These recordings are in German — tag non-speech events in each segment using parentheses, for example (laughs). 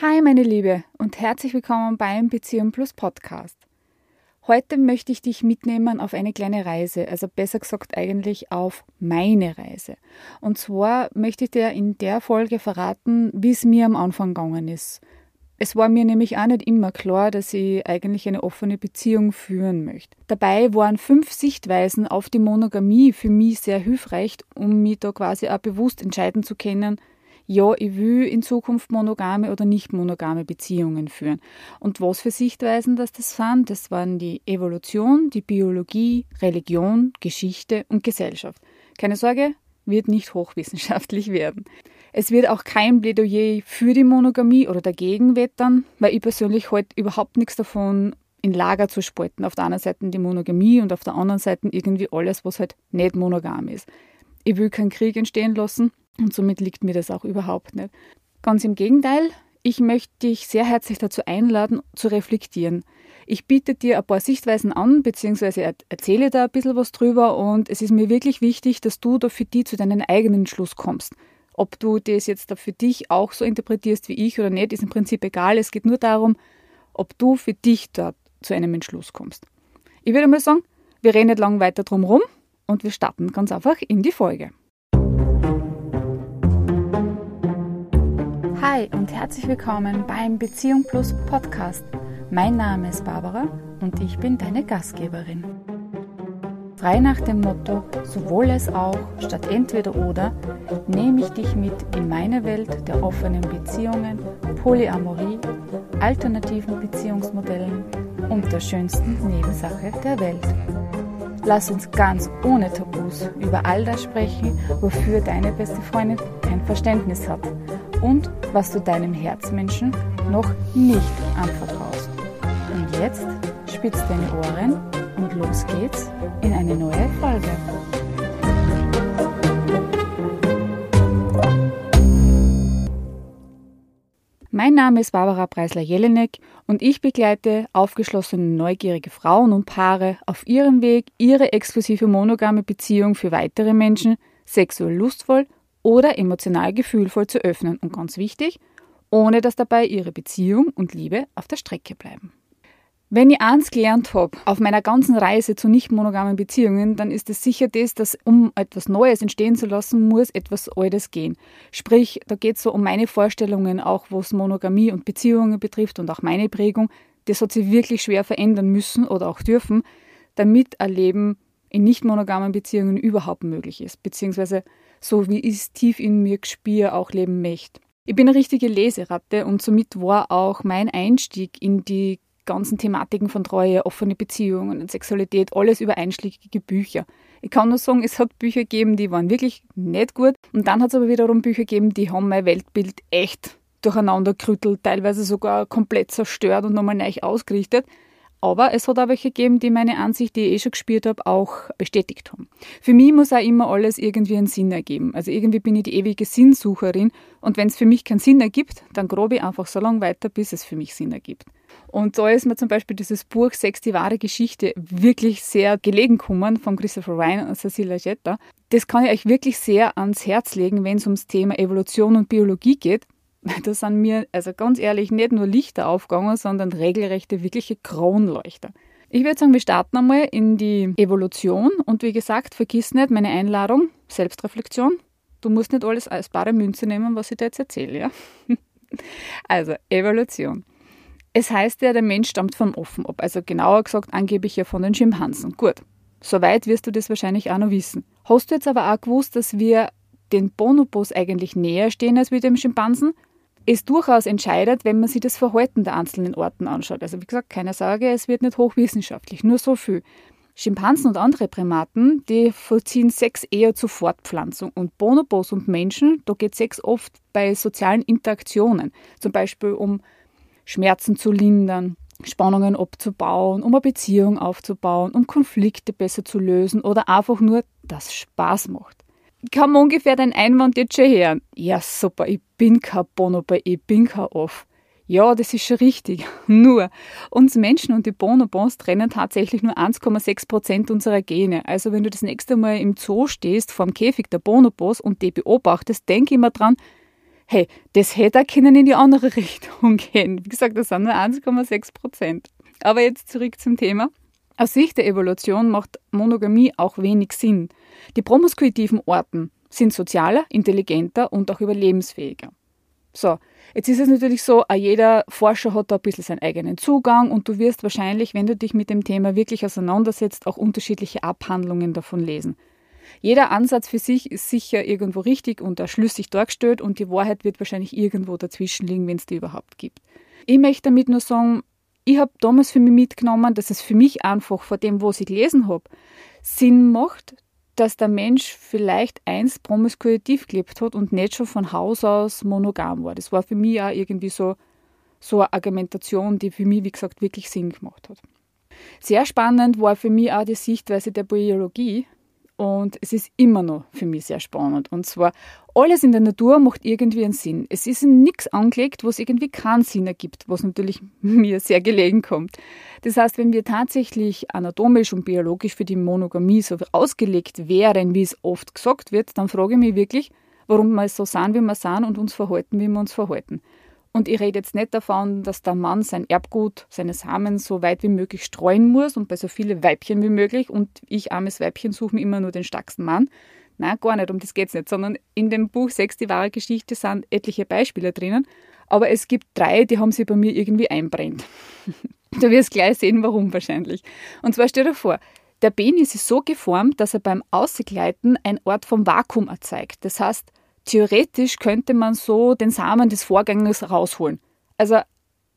Hi meine Liebe und herzlich willkommen beim Beziehung Plus Podcast. Heute möchte ich dich mitnehmen auf eine kleine Reise, also besser gesagt eigentlich auf meine Reise. Und zwar möchte ich dir in der Folge verraten, wie es mir am Anfang gegangen ist. Es war mir nämlich auch nicht immer klar, dass ich eigentlich eine offene Beziehung führen möchte. Dabei waren fünf Sichtweisen auf die Monogamie für mich sehr hilfreich, um mich da quasi auch bewusst entscheiden zu können, ja, ich will in Zukunft monogame oder nicht monogame Beziehungen führen. Und was für Sichtweisen das das waren? Das waren die Evolution, die Biologie, Religion, Geschichte und Gesellschaft. Keine Sorge, wird nicht hochwissenschaftlich (laughs) werden. Es wird auch kein Plädoyer für die Monogamie oder dagegen wettern, weil ich persönlich heute halt überhaupt nichts davon in Lager zu spalten. Auf der einen Seite die Monogamie und auf der anderen Seite irgendwie alles, was halt nicht monogam ist. Ich will keinen Krieg entstehen lassen und somit liegt mir das auch überhaupt nicht. Ganz im Gegenteil, ich möchte dich sehr herzlich dazu einladen, zu reflektieren. Ich biete dir ein paar Sichtweisen an, beziehungsweise erzähle da ein bisschen was drüber und es ist mir wirklich wichtig, dass du da für dich zu deinem eigenen Schluss kommst. Ob du das jetzt da für dich auch so interpretierst wie ich oder nicht, ist im Prinzip egal. Es geht nur darum, ob du für dich da zu einem Entschluss kommst. Ich würde mal sagen, wir reden nicht lang weiter drum rum und wir starten ganz einfach in die Folge. Hi und herzlich willkommen beim Beziehung Plus Podcast. Mein Name ist Barbara und ich bin deine Gastgeberin. Frei nach dem Motto sowohl als auch statt entweder oder nehme ich dich mit in meine Welt der offenen Beziehungen, Polyamorie, alternativen Beziehungsmodellen und der schönsten Nebensache der Welt. Lass uns ganz ohne Tabus über all das sprechen, wofür deine beste Freundin kein Verständnis hat und was du deinem Herzmenschen noch nicht anvertraust. Und jetzt spitz deine Ohren und los geht's in eine neue Folge. Mein Name ist Barbara Preisler-Jelinek und ich begleite aufgeschlossene, neugierige Frauen und Paare auf ihrem Weg, ihre exklusive monogame Beziehung für weitere Menschen sexuell lustvoll oder emotional gefühlvoll zu öffnen und ganz wichtig, ohne dass dabei ihre Beziehung und Liebe auf der Strecke bleiben. Wenn ich eins gelernt habe auf meiner ganzen Reise zu nicht monogamen Beziehungen, dann ist es sicher das, dass um etwas Neues entstehen zu lassen, muss etwas Altes gehen. Sprich, da geht es so um meine Vorstellungen, auch was Monogamie und Beziehungen betrifft und auch meine Prägung. Das hat sich wirklich schwer verändern müssen oder auch dürfen, damit ein Leben in nicht monogamen Beziehungen überhaupt möglich ist, beziehungsweise so wie ich es tief in mir spüre, auch leben möchte. Ich bin eine richtige Leseratte und somit war auch mein Einstieg in die ganzen Thematiken von Treue, offene Beziehungen und Sexualität, alles über einschlägige Bücher. Ich kann nur sagen, es hat Bücher gegeben, die waren wirklich nicht gut. Und dann hat es aber wiederum Bücher gegeben, die haben mein Weltbild echt durcheinander gerüttelt, teilweise sogar komplett zerstört und nochmal neu ausgerichtet. Aber es hat auch welche gegeben, die meine Ansicht, die ich eh schon gespürt habe, auch bestätigt haben. Für mich muss auch immer alles irgendwie einen Sinn ergeben. Also irgendwie bin ich die ewige Sinnsucherin und wenn es für mich keinen Sinn ergibt, dann grobe ich einfach so lange weiter, bis es für mich Sinn ergibt. Und da ist mir zum Beispiel dieses Buch Sex, die wahre Geschichte wirklich sehr gelegen gekommen von Christopher Ryan und Cecilia Jetta. Das kann ich euch wirklich sehr ans Herz legen, wenn es ums Thema Evolution und Biologie geht, (laughs) da sind mir, also ganz ehrlich, nicht nur Lichter aufgegangen, sondern regelrechte, wirkliche Kronleuchter. Ich würde sagen, wir starten einmal in die Evolution und wie gesagt, vergiss nicht meine Einladung, Selbstreflexion. Du musst nicht alles als bare Münze nehmen, was ich dir jetzt erzähle, ja? (laughs) Also, Evolution. Es heißt ja, der Mensch stammt vom Offen ab, also genauer gesagt angeblich ja von den Schimpansen. Gut, soweit wirst du das wahrscheinlich auch noch wissen. Hast du jetzt aber auch gewusst, dass wir den Bonobos eigentlich näher stehen als wir dem Schimpansen? Ist durchaus entscheidet, wenn man sich das Verhalten der einzelnen Orten anschaut. Also wie gesagt, keine Sorge, es wird nicht hochwissenschaftlich, nur so viel. Schimpansen und andere Primaten, die vollziehen Sex eher zur Fortpflanzung. Und Bonobos und Menschen, da geht Sex oft bei sozialen Interaktionen. Zum Beispiel um Schmerzen zu lindern, Spannungen abzubauen, um eine Beziehung aufzubauen, um Konflikte besser zu lösen oder einfach nur, dass Spaß macht kann man ungefähr den Einwand jetzt schon hören. Ja, super, ich bin kein Bonobo, ich bin kein Off. Ja, das ist schon richtig. (laughs) Nur, uns Menschen und die Bonobons trennen tatsächlich nur 1,6 Prozent unserer Gene. Also wenn du das nächste Mal im Zoo stehst, vorm Käfig der Bonobos und die beobachtest, denk immer dran, Hey, das hätte auch können in die andere (laughs) Richtung gehen. Wie gesagt, das sind nur 1,6 Prozent. Aber jetzt zurück zum Thema. Aus Sicht der Evolution macht Monogamie auch wenig Sinn. Die promiskuitiven Orten sind sozialer, intelligenter und auch überlebensfähiger. So, jetzt ist es natürlich so, jeder Forscher hat da ein bisschen seinen eigenen Zugang und du wirst wahrscheinlich, wenn du dich mit dem Thema wirklich auseinandersetzt, auch unterschiedliche Abhandlungen davon lesen. Jeder Ansatz für sich ist sicher irgendwo richtig und schlüssig dargestellt und die Wahrheit wird wahrscheinlich irgendwo dazwischen liegen, wenn es die überhaupt gibt. Ich möchte damit nur sagen, ich habe damals für mich mitgenommen, dass es für mich einfach vor dem, was ich gelesen habe, Sinn macht, dass der Mensch vielleicht einst promiskuitiv gelebt hat und nicht schon von Haus aus monogam war. Das war für mich auch irgendwie so, so eine Argumentation, die für mich, wie gesagt, wirklich Sinn gemacht hat. Sehr spannend war für mich auch die Sichtweise der Biologie, und es ist immer noch für mich sehr spannend. Und zwar, alles in der Natur macht irgendwie einen Sinn. Es ist nichts angelegt, was irgendwie keinen Sinn ergibt, was natürlich (laughs) mir sehr gelegen kommt. Das heißt, wenn wir tatsächlich anatomisch und biologisch für die Monogamie so ausgelegt wären, wie es oft gesagt wird, dann frage ich mich wirklich, warum wir so sind, wie wir sind und uns verhalten, wie wir uns verhalten. Und ich rede jetzt nicht davon, dass der Mann sein Erbgut, seine Samen so weit wie möglich streuen muss und bei so vielen Weibchen wie möglich und ich, armes Weibchen, suche mir immer nur den stärksten Mann. Nein, gar nicht, um das geht es nicht, sondern in dem Buch Sex, die wahre Geschichte sind etliche Beispiele drinnen, aber es gibt drei, die haben sich bei mir irgendwie einbrennt. (laughs) du wirst gleich sehen, warum wahrscheinlich. Und zwar stell dir vor, der Penis ist so geformt, dass er beim Ausgleiten ein Ort vom Vakuum erzeugt. Das heißt, theoretisch könnte man so den Samen des Vorgängers rausholen. Also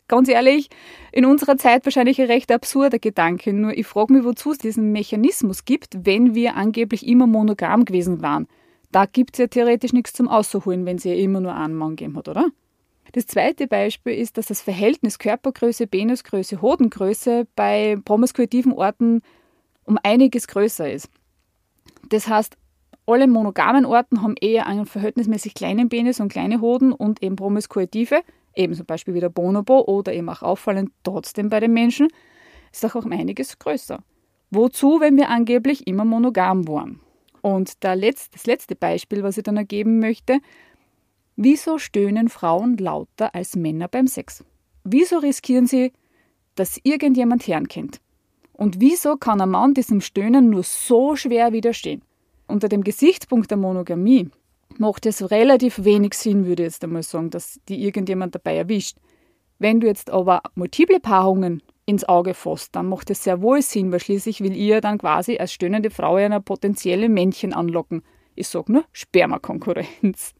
ganz ehrlich, in unserer Zeit wahrscheinlich ein recht absurder Gedanke. Nur ich frage mich, wozu es diesen Mechanismus gibt, wenn wir angeblich immer monogam gewesen waren. Da gibt es ja theoretisch nichts zum Auszuholen, wenn sie ja immer nur einen Mann gegeben hat, oder? Das zweite Beispiel ist, dass das Verhältnis Körpergröße, Penisgröße, Hodengröße bei promiskuitiven Orten um einiges größer ist. Das heißt, alle monogamen Orten haben eher einen verhältnismäßig kleinen Penis und kleine Hoden und eben promiskuitive, eben zum Beispiel wie der Bonobo oder eben auch auffallend trotzdem bei den Menschen, ist auch um einiges größer. Wozu, wenn wir angeblich immer monogam waren? Und Letz-, das letzte Beispiel, was ich dann ergeben möchte, wieso stöhnen Frauen lauter als Männer beim Sex? Wieso riskieren sie, dass irgendjemand Herrn kennt? Und wieso kann ein Mann diesem Stöhnen nur so schwer widerstehen? Unter dem Gesichtspunkt der Monogamie macht es relativ wenig Sinn, würde ich jetzt einmal sagen, dass die irgendjemand dabei erwischt. Wenn du jetzt aber multiple Paarungen ins Auge fasst, dann macht es sehr wohl Sinn, weil schließlich will ihr dann quasi als stöhnende Frau einer potenzielle Männchen anlocken. Ich sag nur Spermakonkurrenz.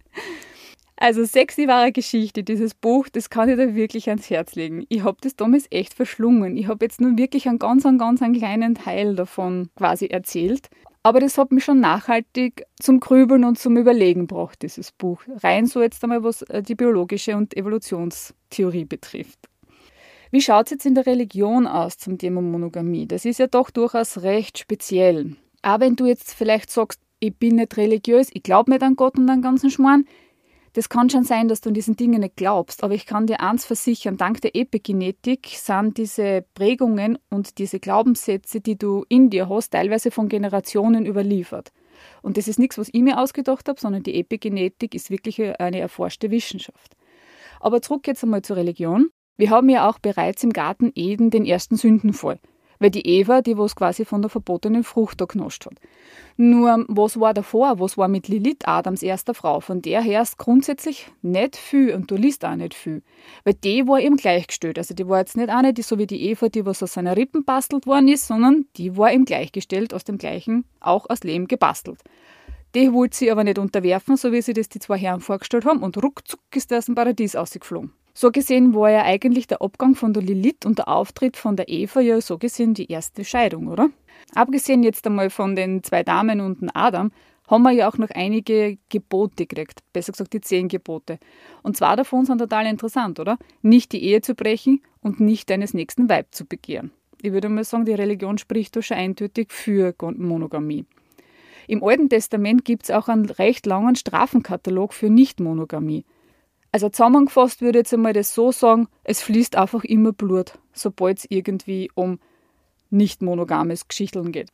Also sexy wahre Geschichte, dieses Buch, das kann ich dir wirklich ans Herz legen. Ich habe das damals echt verschlungen. Ich habe jetzt nur wirklich einen ganz, einen ganz einen kleinen Teil davon quasi erzählt. Aber das hat mich schon nachhaltig zum Grübeln und zum Überlegen gebracht, dieses Buch. Rein so jetzt einmal, was äh, die biologische und Evolutionstheorie betrifft. Wie schaut es jetzt in der Religion aus zum Thema Monogamie? Das ist ja doch durchaus recht speziell. Aber wenn du jetzt vielleicht sagst, ich bin nicht religiös, ich glaube nicht an Gott und an ganzen Schmarrn, das kann schon sein, dass du an diesen Dingen nicht glaubst, aber ich kann dir eins versichern, dank der Epigenetik sind diese Prägungen und diese Glaubenssätze, die du in dir hast, teilweise von Generationen überliefert. Und das ist nichts, was ich mir ausgedacht habe, sondern die Epigenetik ist wirklich eine erforschte Wissenschaft. Aber zurück jetzt einmal zur Religion. Wir haben ja auch bereits im Garten Eden den ersten Sündenfall weil die Eva, die was quasi von der verbotenen Frucht da genascht hat. Nur, was war davor? Was war mit Lilith, Adams erster Frau? Von der her ist grundsätzlich nicht viel und du liest auch nicht viel. Weil die war eben gleichgestellt. Also die war jetzt nicht eine, die so wie die Eva, die was aus seiner Rippen bastelt worden ist, sondern die war eben gleichgestellt, aus dem gleichen, auch aus Lehm gebastelt. Die wollte sie aber nicht unterwerfen, so wie sie das die zwei Herren vorgestellt haben, und ruckzuck ist er aus dem Paradies ausgeflogen. So gesehen war ja eigentlich der Abgang von der Lilith und der Auftritt von der Eva ja so gesehen die erste Scheidung, oder? Abgesehen jetzt einmal von den zwei Damen und dem Adam, haben wir ja auch noch einige Gebote gekriegt, besser gesagt die zehn Gebote. Und zwei davon sind total interessant, oder? Nicht die Ehe zu brechen und nicht deines nächsten Weib zu begehren. Ich würde mal sagen, die Religion spricht da schon eindeutig für Monogamie. Im Alten Testament gibt es auch einen recht langen Strafenkatalog für Nichtmonogamie. Also zusammengefasst würde ich jetzt einmal das so sagen, es fließt einfach immer Blut, sobald es irgendwie um nicht monogames Geschichteln geht.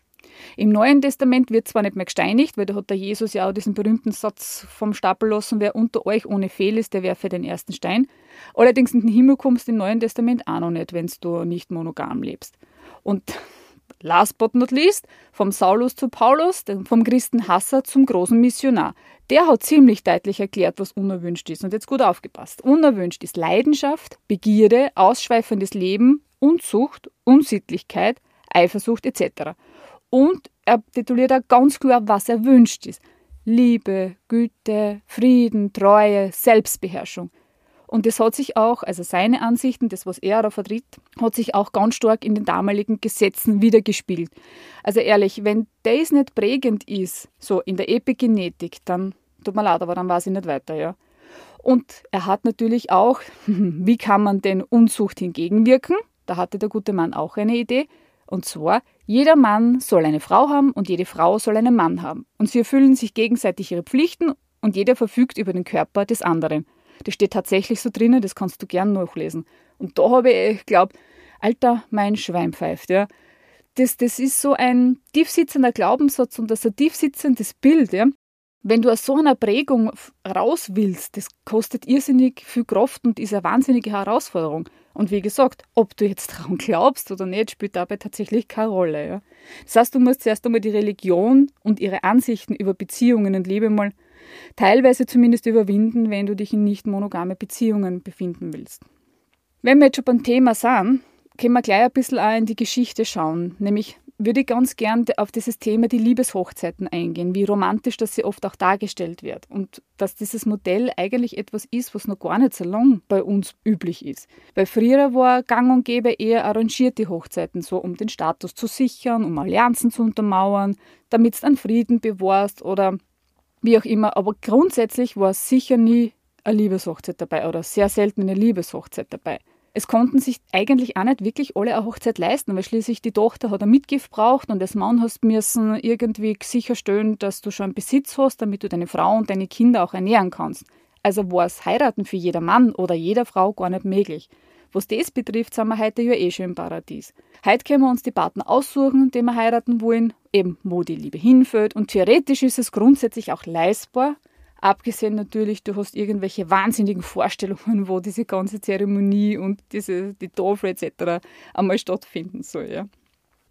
Im Neuen Testament wird zwar nicht mehr gesteinigt, weil da hat der Jesus ja auch diesen berühmten Satz vom Stapel lassen, wer unter euch ohne Fehl ist, der werfe den ersten Stein. Allerdings in den Himmel kommst du im Neuen Testament auch noch nicht, wenn du nicht monogam lebst. Und last but not least, vom Saulus zu Paulus, vom Christenhasser zum großen Missionar. Der hat ziemlich deutlich erklärt, was unerwünscht ist. Und jetzt gut aufgepasst. Unerwünscht ist Leidenschaft, Begierde, ausschweifendes Leben, Unzucht, Unsittlichkeit, Eifersucht etc. Und er tituliert auch ganz klar, was erwünscht ist. Liebe, Güte, Frieden, Treue, Selbstbeherrschung. Und das hat sich auch, also seine Ansichten, das, was er da vertritt, hat sich auch ganz stark in den damaligen Gesetzen wiedergespielt. Also ehrlich, wenn das nicht prägend ist, so in der Epigenetik, dann tut mir leid, aber dann weiß ich nicht weiter, ja. Und er hat natürlich auch, (laughs) wie kann man denn Unzucht hingegenwirken? Da hatte der gute Mann auch eine Idee. Und zwar, jeder Mann soll eine Frau haben und jede Frau soll einen Mann haben. Und sie erfüllen sich gegenseitig ihre Pflichten und jeder verfügt über den Körper des anderen. Das steht tatsächlich so drinnen, das kannst du gern nachlesen. Und da habe ich glaubt, Alter, mein Schwein pfeift, ja. Das, das ist so ein tiefsitzender Glaubenssatz und das ist ein tiefsitzendes Bild, ja. Wenn du aus so einer Prägung raus willst, das kostet irrsinnig viel Kraft und ist eine wahnsinnige Herausforderung. Und wie gesagt, ob du jetzt daran glaubst oder nicht, spielt dabei tatsächlich keine Rolle. Ja. Das heißt, du musst zuerst einmal die Religion und ihre Ansichten über Beziehungen und Liebe mal teilweise zumindest überwinden, wenn du dich in nicht monogame Beziehungen befinden willst. Wenn wir jetzt schon beim Thema sind, können wir gleich ein bisschen auch in die Geschichte schauen. Nämlich würde ich ganz gern auf dieses Thema die Liebeshochzeiten eingehen, wie romantisch das sie oft auch dargestellt wird und dass dieses Modell eigentlich etwas ist, was noch gar nicht so lang bei uns üblich ist. Weil früher war gang und gäbe eher arrangierte Hochzeiten, so um den Status zu sichern, um Allianzen zu untermauern, damit du einen Frieden bewahrst oder wie auch immer. Aber grundsätzlich war sicher nie eine Liebeshochzeit dabei oder sehr selten eine Liebeshochzeit dabei. Es konnten sich eigentlich auch nicht wirklich alle eine Hochzeit leisten, weil schließlich die Tochter hat ein Mitgift braucht und als Mann hast müssen irgendwie sicherstellen, dass du schon Besitz hast, damit du deine Frau und deine Kinder auch ernähren kannst. Also war es Heiraten für jeder Mann oder jeder Frau gar nicht möglich. Was das betrifft, sind wir heute ja eh schon im Paradies. Heute können wir uns die Partner aussuchen, die wir heiraten wollen, eben wo die Liebe hinführt. Und theoretisch ist es grundsätzlich auch leistbar, Abgesehen natürlich, du hast irgendwelche wahnsinnigen Vorstellungen, wo diese ganze Zeremonie und diese, die Tafel etc. einmal stattfinden soll. Ja.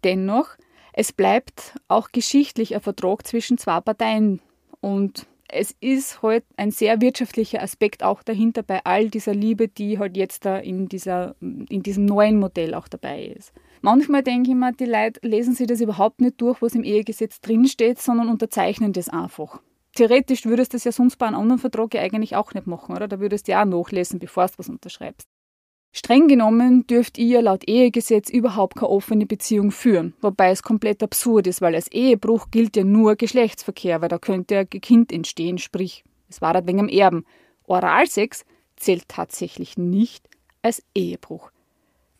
Dennoch, es bleibt auch geschichtlich ein Vertrag zwischen zwei Parteien und es ist halt ein sehr wirtschaftlicher Aspekt auch dahinter bei all dieser Liebe, die halt jetzt da in, dieser, in diesem neuen Modell auch dabei ist. Manchmal denke ich mir, die Leute lesen sich das überhaupt nicht durch, was im Ehegesetz drinsteht, sondern unterzeichnen das einfach theoretisch würdest du das ja sonst bei einem anderen Vertrag ja eigentlich auch nicht machen, oder? Da würdest du ja auch nachlesen, bevor du was unterschreibst. Streng genommen dürft ihr laut Ehegesetz überhaupt keine offene Beziehung führen, wobei es komplett absurd ist, weil als Ehebruch gilt ja nur Geschlechtsverkehr, weil da könnte ein Kind entstehen, sprich, es war halt wegen dem Erben. Oralsex zählt tatsächlich nicht als Ehebruch.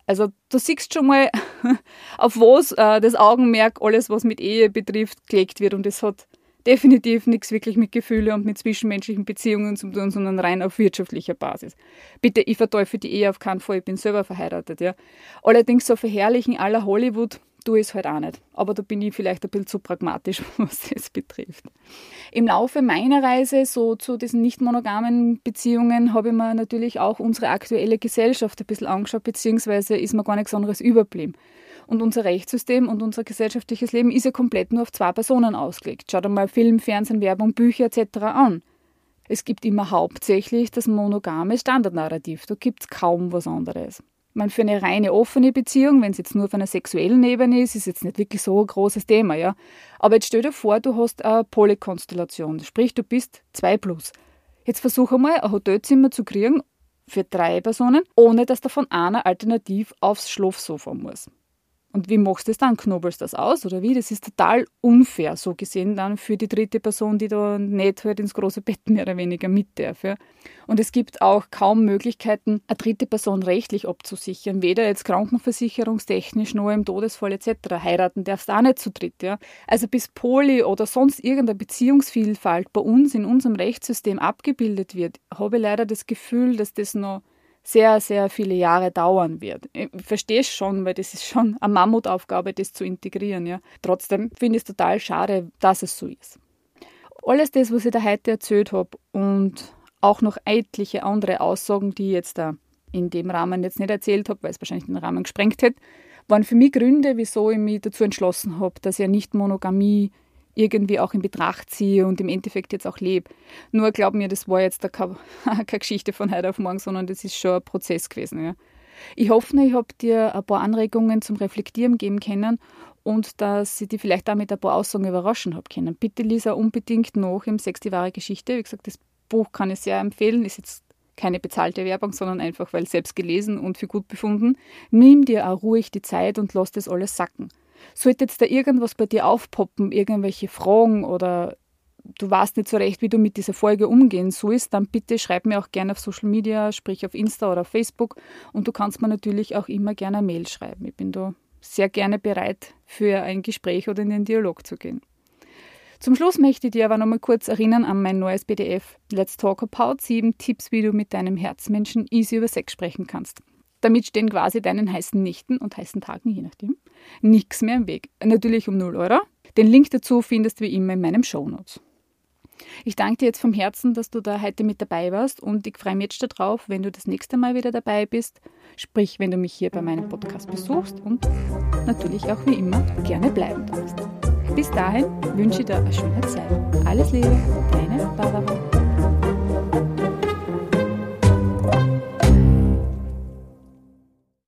Also du siehst schon mal, (laughs) auf was äh, das Augenmerk, alles was mit Ehe betrifft, gelegt wird und es hat definitiv nichts wirklich mit Gefühle und mit zwischenmenschlichen Beziehungen zu tun, sondern rein auf wirtschaftlicher Basis. Bitte, ich verteufel die Ehe auf keinen Fall, ich bin selber verheiratet, ja. Allerdings so verherrlichen aller Hollywood ich es halt auch nicht. Aber da bin ich vielleicht ein bisschen zu pragmatisch, (laughs) was das betrifft. Im Laufe meiner Reise so zu diesen nicht monogamen Beziehungen habe ich mir natürlich auch unsere aktuelle Gesellschaft ein bisschen angeschaut, beziehungsweise ist mir gar nichts anderes überblieben. Und unser Rechtssystem und unser gesellschaftliches Leben ist ja komplett nur auf zwei Personen ausgelegt. Schaut einmal Film, Fernsehen, Werbung, Bücher etc. an. Es gibt immer hauptsächlich das monogame Standardnarrativ. Da gibt es kaum was anderes. meine, für eine reine offene Beziehung, wenn es jetzt nur auf einer sexuellen Ebene ist, ist jetzt nicht wirklich so ein großes Thema, ja. Aber jetzt stell dir vor, du hast eine Polykonstellation, sprich, du bist zwei plus. Jetzt versuche einmal ein Hotelzimmer zu kriegen für drei Personen, ohne dass davon einer alternativ aufs Schlafsofa muss. Und wie machst du das dann? Knobelst du das aus oder wie? Das ist total unfair, so gesehen dann für die dritte Person, die da nicht halt ins große Bett mehr oder weniger mit darf. Ja. Und es gibt auch kaum Möglichkeiten, eine dritte Person rechtlich abzusichern. Weder jetzt krankenversicherungstechnisch noch im Todesfall etc. Heiraten darfst du auch nicht zu dritt. Ja. Also bis Poli oder sonst irgendeine Beziehungsvielfalt bei uns in unserem Rechtssystem abgebildet wird, habe ich leider das Gefühl, dass das noch sehr, sehr viele Jahre dauern wird. Ich verstehe es schon, weil das ist schon eine Mammutaufgabe, das zu integrieren. Ja. Trotzdem finde ich es total schade, dass es so ist. Alles das, was ich da heute erzählt habe und auch noch etliche andere Aussagen, die ich jetzt da in dem Rahmen jetzt nicht erzählt habe, weil es wahrscheinlich den Rahmen gesprengt hätte, waren für mich Gründe, wieso ich mich dazu entschlossen habe, dass ich nicht Monogamie irgendwie auch in Betracht ziehe und im Endeffekt jetzt auch lebe. Nur glaub mir, das war jetzt keine, (laughs) keine Geschichte von heute auf morgen, sondern das ist schon ein Prozess gewesen. Ja. Ich hoffe, ich habe dir ein paar Anregungen zum Reflektieren geben können und dass ich dich vielleicht damit ein paar Aussagen überraschen habe können. Bitte lies auch unbedingt noch im Sex die wahre Geschichte. Wie gesagt, das Buch kann ich sehr empfehlen. Ist jetzt keine bezahlte Werbung, sondern einfach, weil selbst gelesen und für gut befunden. Nimm dir auch ruhig die Zeit und lass das alles sacken. Sollte jetzt da irgendwas bei dir aufpoppen, irgendwelche Fragen oder du weißt nicht so recht, wie du mit dieser Folge umgehen sollst, dann bitte schreib mir auch gerne auf Social Media, sprich auf Insta oder auf Facebook und du kannst mir natürlich auch immer gerne eine Mail schreiben. Ich bin da sehr gerne bereit, für ein Gespräch oder in den Dialog zu gehen. Zum Schluss möchte ich dir aber noch mal kurz erinnern an mein neues PDF Let's Talk About 7 Tipps, wie du mit deinem Herzmenschen easy über Sex sprechen kannst. Damit stehen quasi deinen heißen Nächten und heißen Tagen, je nachdem, nichts mehr im Weg. Natürlich um 0 Euro. Den Link dazu findest du wie immer in meinem Shownotes. Ich danke dir jetzt vom Herzen, dass du da heute mit dabei warst und ich freue mich jetzt darauf, wenn du das nächste Mal wieder dabei bist. Sprich, wenn du mich hier bei meinem Podcast besuchst und natürlich auch wie immer gerne bleiben darfst. Bis dahin wünsche ich dir eine schöne Zeit. Alles Liebe, deine Barbara.